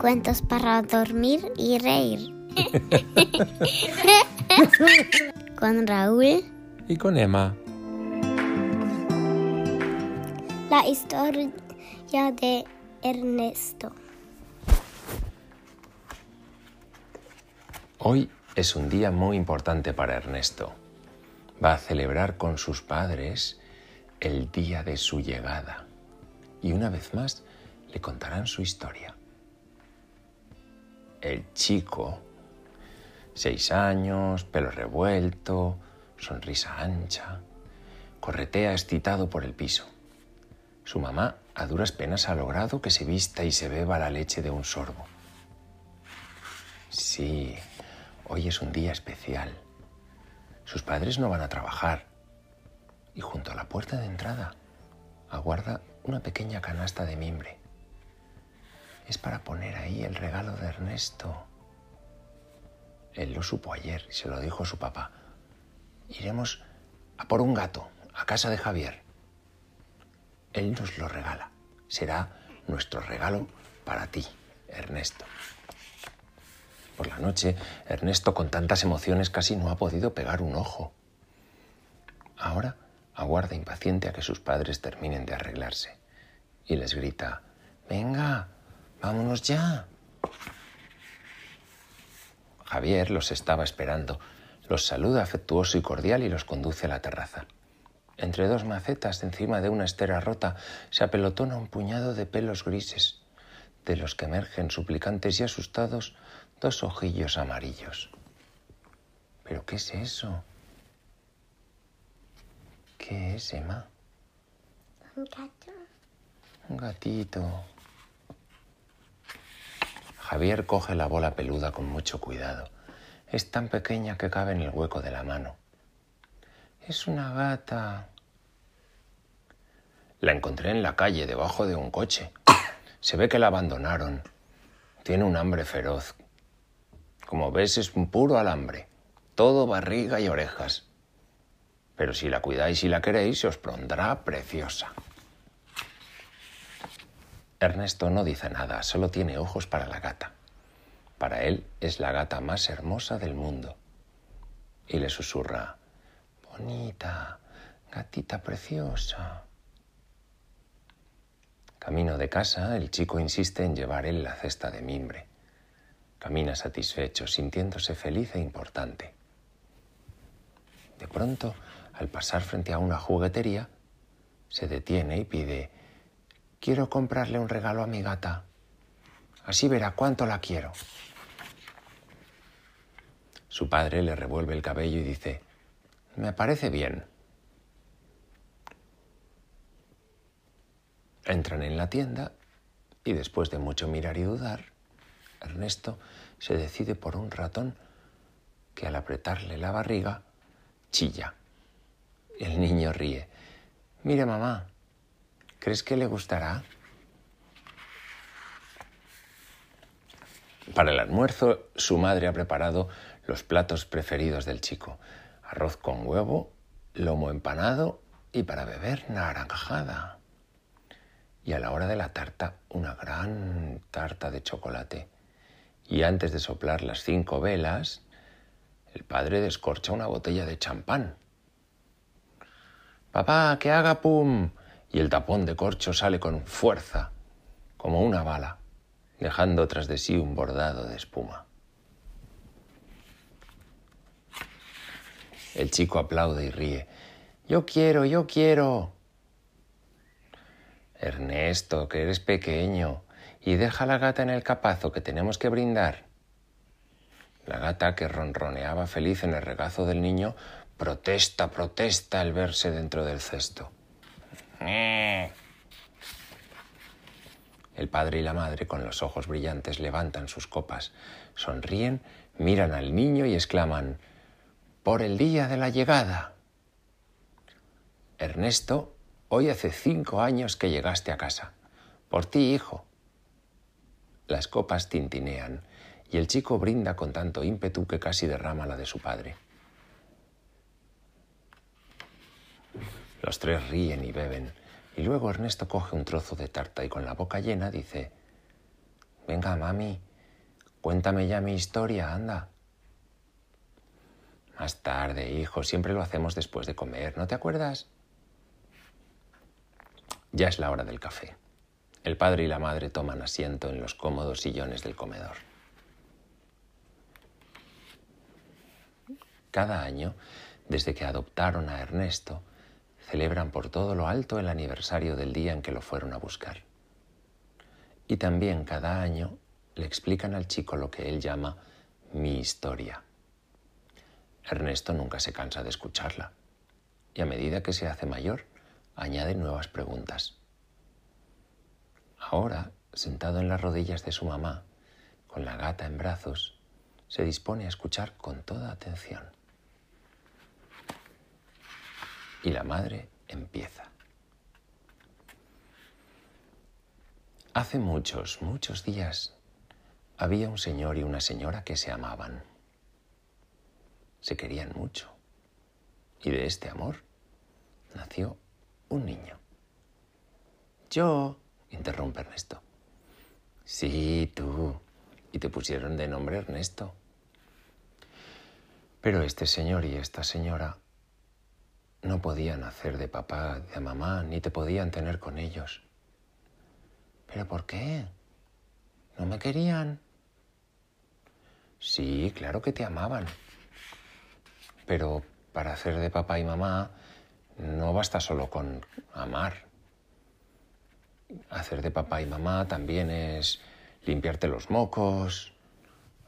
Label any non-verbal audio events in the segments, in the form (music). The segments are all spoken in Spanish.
Cuentos para dormir y reír. (laughs) con Raúl. Y con Emma. La historia de Ernesto. Hoy es un día muy importante para Ernesto. Va a celebrar con sus padres el día de su llegada. Y una vez más le contarán su historia. El chico, seis años, pelo revuelto, sonrisa ancha, corretea excitado por el piso. Su mamá a duras penas ha logrado que se vista y se beba la leche de un sorbo. Sí, hoy es un día especial. Sus padres no van a trabajar y junto a la puerta de entrada aguarda una pequeña canasta de mimbre. Es para poner ahí el regalo de Ernesto. Él lo supo ayer y se lo dijo a su papá. Iremos a por un gato a casa de Javier. Él nos lo regala. Será nuestro regalo para ti, Ernesto. Por la noche, Ernesto con tantas emociones casi no ha podido pegar un ojo. Ahora aguarda impaciente a que sus padres terminen de arreglarse y les grita, Venga, vámonos ya. Javier los estaba esperando, los saluda afectuoso y cordial y los conduce a la terraza. Entre dos macetas, encima de una estera rota, se apelotona un puñado de pelos grises, de los que emergen suplicantes y asustados dos ojillos amarillos. ¿Pero qué es eso? ¿Qué es, Emma? Un gato. Un gatito. Javier coge la bola peluda con mucho cuidado. Es tan pequeña que cabe en el hueco de la mano. Es una gata. La encontré en la calle, debajo de un coche. Se ve que la abandonaron. Tiene un hambre feroz. Como ves, es un puro alambre. Todo barriga y orejas. Pero si la cuidáis y la queréis, se os pondrá preciosa. Ernesto no dice nada, solo tiene ojos para la gata. Para él es la gata más hermosa del mundo. Y le susurra, bonita, gatita preciosa. Camino de casa, el chico insiste en llevar él la cesta de mimbre. Camina satisfecho, sintiéndose feliz e importante. De pronto, al pasar frente a una juguetería, se detiene y pide, quiero comprarle un regalo a mi gata. Así verá cuánto la quiero. Su padre le revuelve el cabello y dice, me parece bien. Entran en la tienda y después de mucho mirar y dudar, Ernesto se decide por un ratón que al apretarle la barriga chilla. El niño ríe. Mire, mamá, ¿crees que le gustará? Para el almuerzo, su madre ha preparado los platos preferidos del chico. Arroz con huevo, lomo empanado y para beber naranjada. Y a la hora de la tarta, una gran tarta de chocolate. Y antes de soplar las cinco velas, el padre descorcha una botella de champán. Papá, que haga pum. Y el tapón de corcho sale con fuerza, como una bala, dejando tras de sí un bordado de espuma. El chico aplaude y ríe. Yo quiero, yo quiero. Ernesto, que eres pequeño, y deja la gata en el capazo que tenemos que brindar. La gata, que ronroneaba feliz en el regazo del niño, protesta, protesta al verse dentro del cesto. El padre y la madre, con los ojos brillantes, levantan sus copas, sonríen, miran al niño y exclaman, por el día de la llegada. Ernesto, hoy hace cinco años que llegaste a casa. Por ti, hijo. Las copas tintinean y el chico brinda con tanto ímpetu que casi derrama la de su padre. Los tres ríen y beben, y luego Ernesto coge un trozo de tarta y con la boca llena dice, Venga, mami, cuéntame ya mi historia, anda. Más tarde, hijo, siempre lo hacemos después de comer, ¿no te acuerdas? Ya es la hora del café. El padre y la madre toman asiento en los cómodos sillones del comedor. Cada año, desde que adoptaron a Ernesto, celebran por todo lo alto el aniversario del día en que lo fueron a buscar. Y también cada año le explican al chico lo que él llama mi historia. Ernesto nunca se cansa de escucharla y a medida que se hace mayor añade nuevas preguntas. Ahora, sentado en las rodillas de su mamá, con la gata en brazos, se dispone a escuchar con toda atención. Y la madre empieza. Hace muchos, muchos días había un señor y una señora que se amaban. Se querían mucho. Y de este amor nació un niño. Yo, interrumpe Ernesto. Sí, tú. Y te pusieron de nombre Ernesto. Pero este señor y esta señora no podían hacer de papá, de mamá, ni te podían tener con ellos. ¿Pero por qué? ¿No me querían? Sí, claro que te amaban. Pero para hacer de papá y mamá no basta solo con amar. Hacer de papá y mamá también es limpiarte los mocos,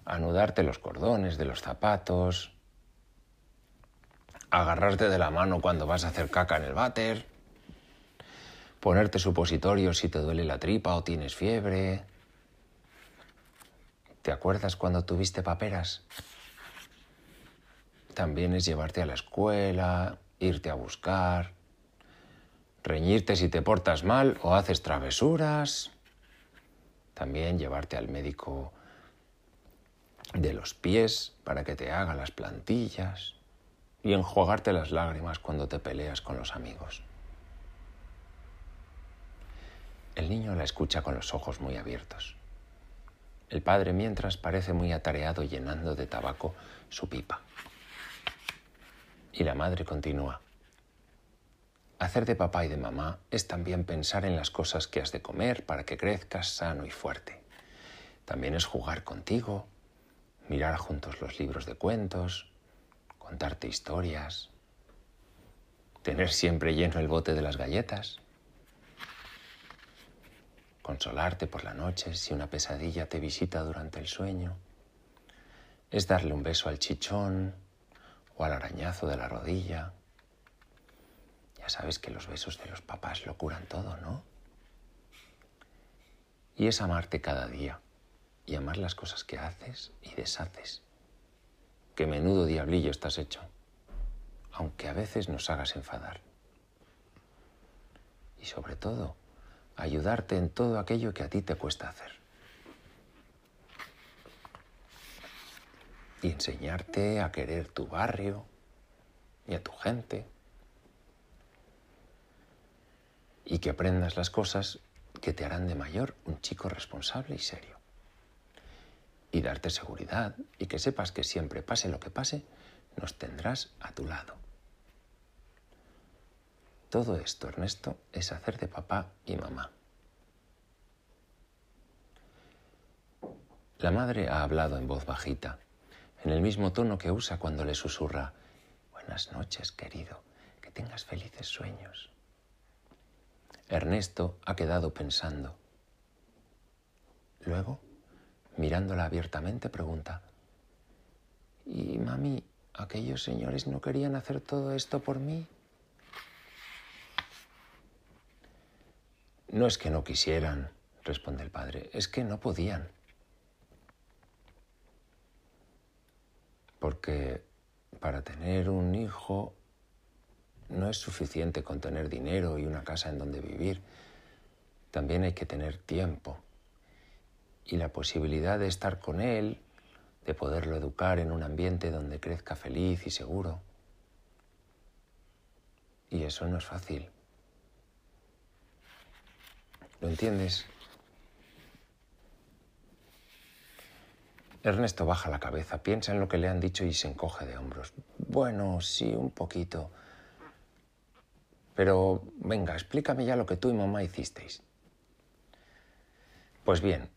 anudarte los cordones de los zapatos, agarrarte de la mano cuando vas a hacer caca en el váter, ponerte supositorio si te duele la tripa o tienes fiebre. ¿Te acuerdas cuando tuviste paperas? También es llevarte a la escuela, irte a buscar, reñirte si te portas mal o haces travesuras. También llevarte al médico de los pies para que te haga las plantillas y enjuagarte las lágrimas cuando te peleas con los amigos. El niño la escucha con los ojos muy abiertos. El padre, mientras, parece muy atareado llenando de tabaco su pipa. Y la madre continúa. Hacer de papá y de mamá es también pensar en las cosas que has de comer para que crezcas sano y fuerte. También es jugar contigo, mirar juntos los libros de cuentos, contarte historias, tener siempre lleno el bote de las galletas, consolarte por la noche si una pesadilla te visita durante el sueño, es darle un beso al chichón o al arañazo de la rodilla. Ya sabes que los besos de los papás lo curan todo, ¿no? Y es amarte cada día y amar las cosas que haces y deshaces qué menudo diablillo estás hecho, aunque a veces nos hagas enfadar. Y sobre todo, ayudarte en todo aquello que a ti te cuesta hacer. Y enseñarte a querer tu barrio y a tu gente. Y que aprendas las cosas que te harán de mayor un chico responsable y serio y darte seguridad y que sepas que siempre pase lo que pase, nos tendrás a tu lado. Todo esto, Ernesto, es hacer de papá y mamá. La madre ha hablado en voz bajita, en el mismo tono que usa cuando le susurra, Buenas noches, querido, que tengas felices sueños. Ernesto ha quedado pensando. Luego mirándola abiertamente, pregunta, ¿y mami, aquellos señores no querían hacer todo esto por mí? No es que no quisieran, responde el padre, es que no podían. Porque para tener un hijo no es suficiente con tener dinero y una casa en donde vivir. También hay que tener tiempo y la posibilidad de estar con él, de poderlo educar en un ambiente donde crezca feliz y seguro. Y eso no es fácil. ¿Lo entiendes? Ernesto baja la cabeza, piensa en lo que le han dicho y se encoge de hombros. Bueno, sí, un poquito. Pero venga, explícame ya lo que tú y mamá hicisteis. Pues bien,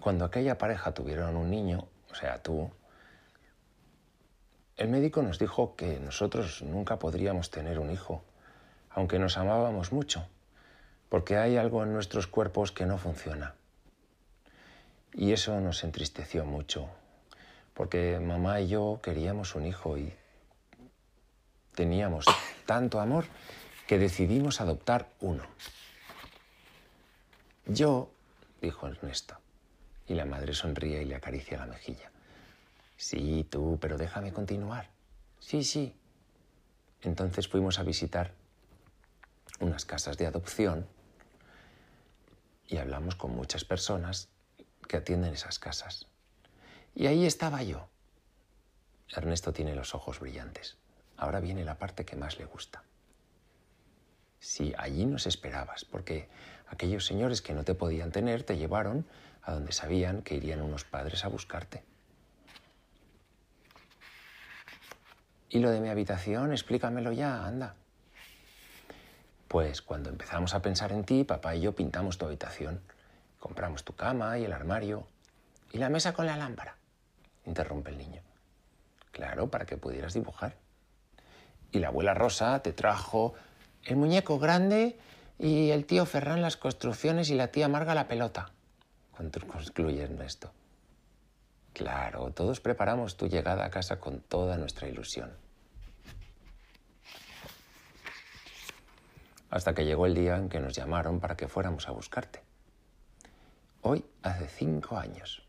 cuando aquella pareja tuvieron un niño, o sea, tú, el médico nos dijo que nosotros nunca podríamos tener un hijo, aunque nos amábamos mucho, porque hay algo en nuestros cuerpos que no funciona. Y eso nos entristeció mucho, porque mamá y yo queríamos un hijo y teníamos tanto amor que decidimos adoptar uno. Yo, dijo Ernesto, y la madre sonríe y le acaricia la mejilla. Sí, tú, pero déjame continuar. Sí, sí. Entonces fuimos a visitar unas casas de adopción y hablamos con muchas personas que atienden esas casas. Y ahí estaba yo. Ernesto tiene los ojos brillantes. Ahora viene la parte que más le gusta. Si allí nos esperabas, porque aquellos señores que no te podían tener te llevaron a donde sabían que irían unos padres a buscarte. ¿Y lo de mi habitación? Explícamelo ya, anda. Pues cuando empezamos a pensar en ti, papá y yo pintamos tu habitación. Compramos tu cama y el armario. ¿Y la mesa con la lámpara? Interrumpe el niño. Claro, para que pudieras dibujar. Y la abuela Rosa te trajo el muñeco grande y el tío Ferran las construcciones y la tía Marga la pelota. ¿Cuánto concluye esto? Claro, todos preparamos tu llegada a casa con toda nuestra ilusión. Hasta que llegó el día en que nos llamaron para que fuéramos a buscarte. Hoy hace cinco años.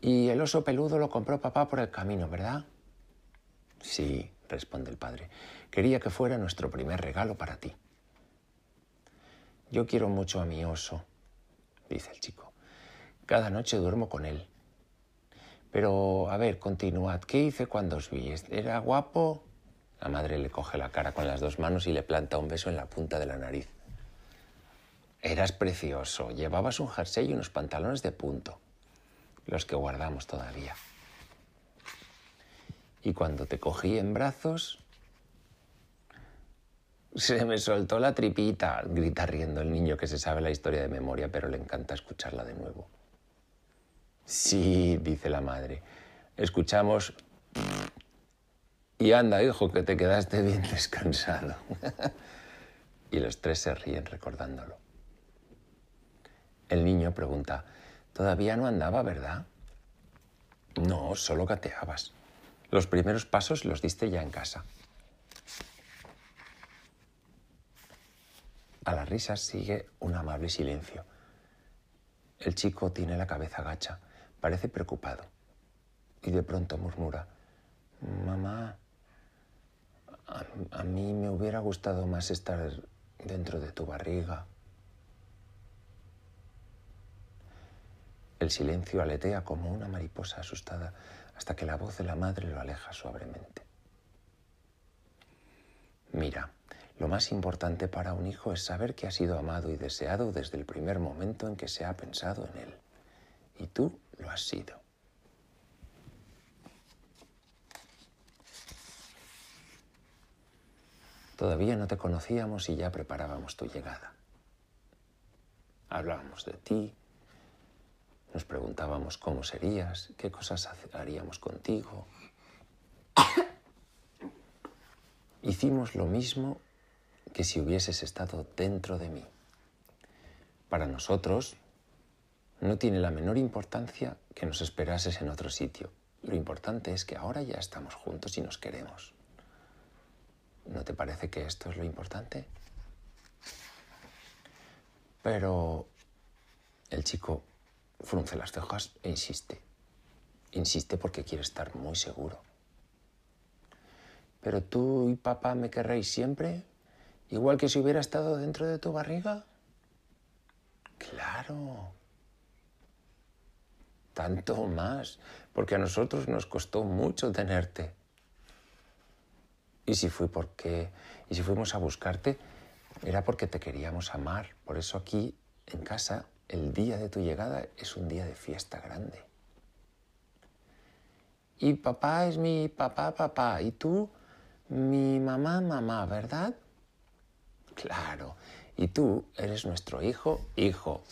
Y el oso peludo lo compró papá por el camino, ¿verdad? Sí, responde el padre. Quería que fuera nuestro primer regalo para ti. Yo quiero mucho a mi oso, dice el chico. Cada noche duermo con él. Pero, a ver, continuad. ¿Qué hice cuando os vi? ¿Era guapo? La madre le coge la cara con las dos manos y le planta un beso en la punta de la nariz. Eras precioso. Llevabas un jersey y unos pantalones de punto, los que guardamos todavía. Y cuando te cogí en brazos, se me soltó la tripita, grita riendo el niño que se sabe la historia de memoria, pero le encanta escucharla de nuevo. Sí, dice la madre. Escuchamos... Y anda, hijo, que te quedaste bien descansado. (laughs) y los tres se ríen recordándolo. El niño pregunta, todavía no andaba, ¿verdad? No, solo gateabas. Los primeros pasos los diste ya en casa. A las risas sigue un amable silencio. El chico tiene la cabeza gacha, parece preocupado, y de pronto murmura, Mamá, a, a, mí me hubiera gustado más estar dentro de tu barriga. El silencio aletea como una mariposa asustada hasta que la voz de la madre lo aleja suavemente. Mira, lo más importante para un hijo es saber que ha sido amado y deseado desde el primer momento en que se ha pensado en él. Y tú lo has sido. Todavía no te conocíamos y ya preparábamos tu llegada. Hablábamos de ti, nos preguntábamos cómo serías, qué cosas haríamos contigo. (coughs) Hicimos lo mismo que si hubieses estado dentro de mí. Para nosotros no tiene la menor importancia que nos esperases en otro sitio. Lo importante es que ahora ya estamos juntos y nos queremos. ¿No te parece que esto es lo importante? Pero el chico frunce las cejas e insiste. Insiste porque quiere estar muy seguro. ¿Pero tú y papá me querréis siempre? ¿Igual que si hubiera estado dentro de tu barriga? Claro. Tanto más, porque a nosotros nos costó mucho tenerte. Y si fui porque y si fuimos a buscarte era porque te queríamos amar. Por eso aquí en casa el día de tu llegada es un día de fiesta grande. Y papá es mi papá, papá, y tú mi mamá, mamá, ¿verdad? Claro, y tú eres nuestro hijo, hijo.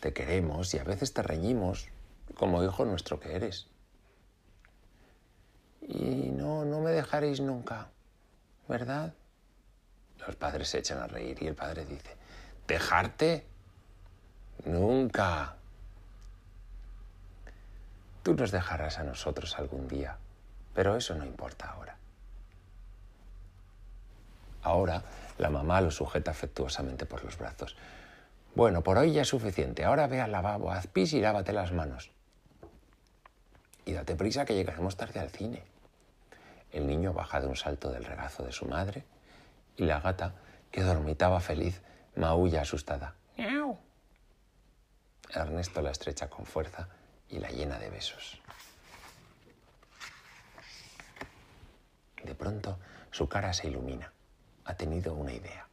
Te queremos y a veces te reñimos como hijo nuestro que eres. Y no, no me dejaréis nunca, ¿verdad? Los padres se echan a reír y el padre dice, ¿dejarte? Nunca. Tú nos dejarás a nosotros algún día, pero eso no importa ahora. Ahora la mamá lo sujeta afectuosamente por los brazos. Bueno, por hoy ya es suficiente. Ahora ve al lavabo, haz pis y lávate las manos. Y date prisa que llegaremos tarde al cine. El niño baja de un salto del regazo de su madre y la gata, que dormitaba feliz, maulla asustada. ¡Miau! Ernesto la estrecha con fuerza y la llena de besos. De pronto su cara se ilumina. Ha tenido una idea.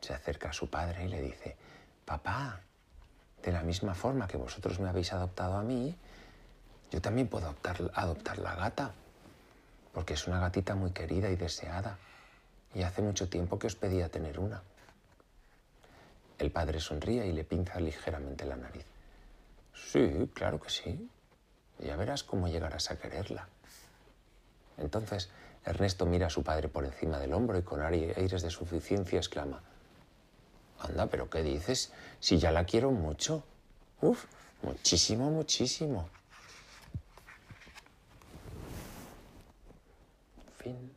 Se acerca a su padre y le dice, papá, de la misma forma que vosotros me habéis adoptado a mí, yo también puedo adoptar, adoptar la gata, porque es una gatita muy querida y deseada, y hace mucho tiempo que os pedía tener una. El padre sonríe y le pinza ligeramente la nariz. Sí, claro que sí. Ya verás cómo llegarás a quererla. Entonces Ernesto mira a su padre por encima del hombro y con aires de suficiencia exclama, Anda, pero ¿qué dices? Si ya la quiero mucho. Uf, muchísimo, muchísimo. Fin.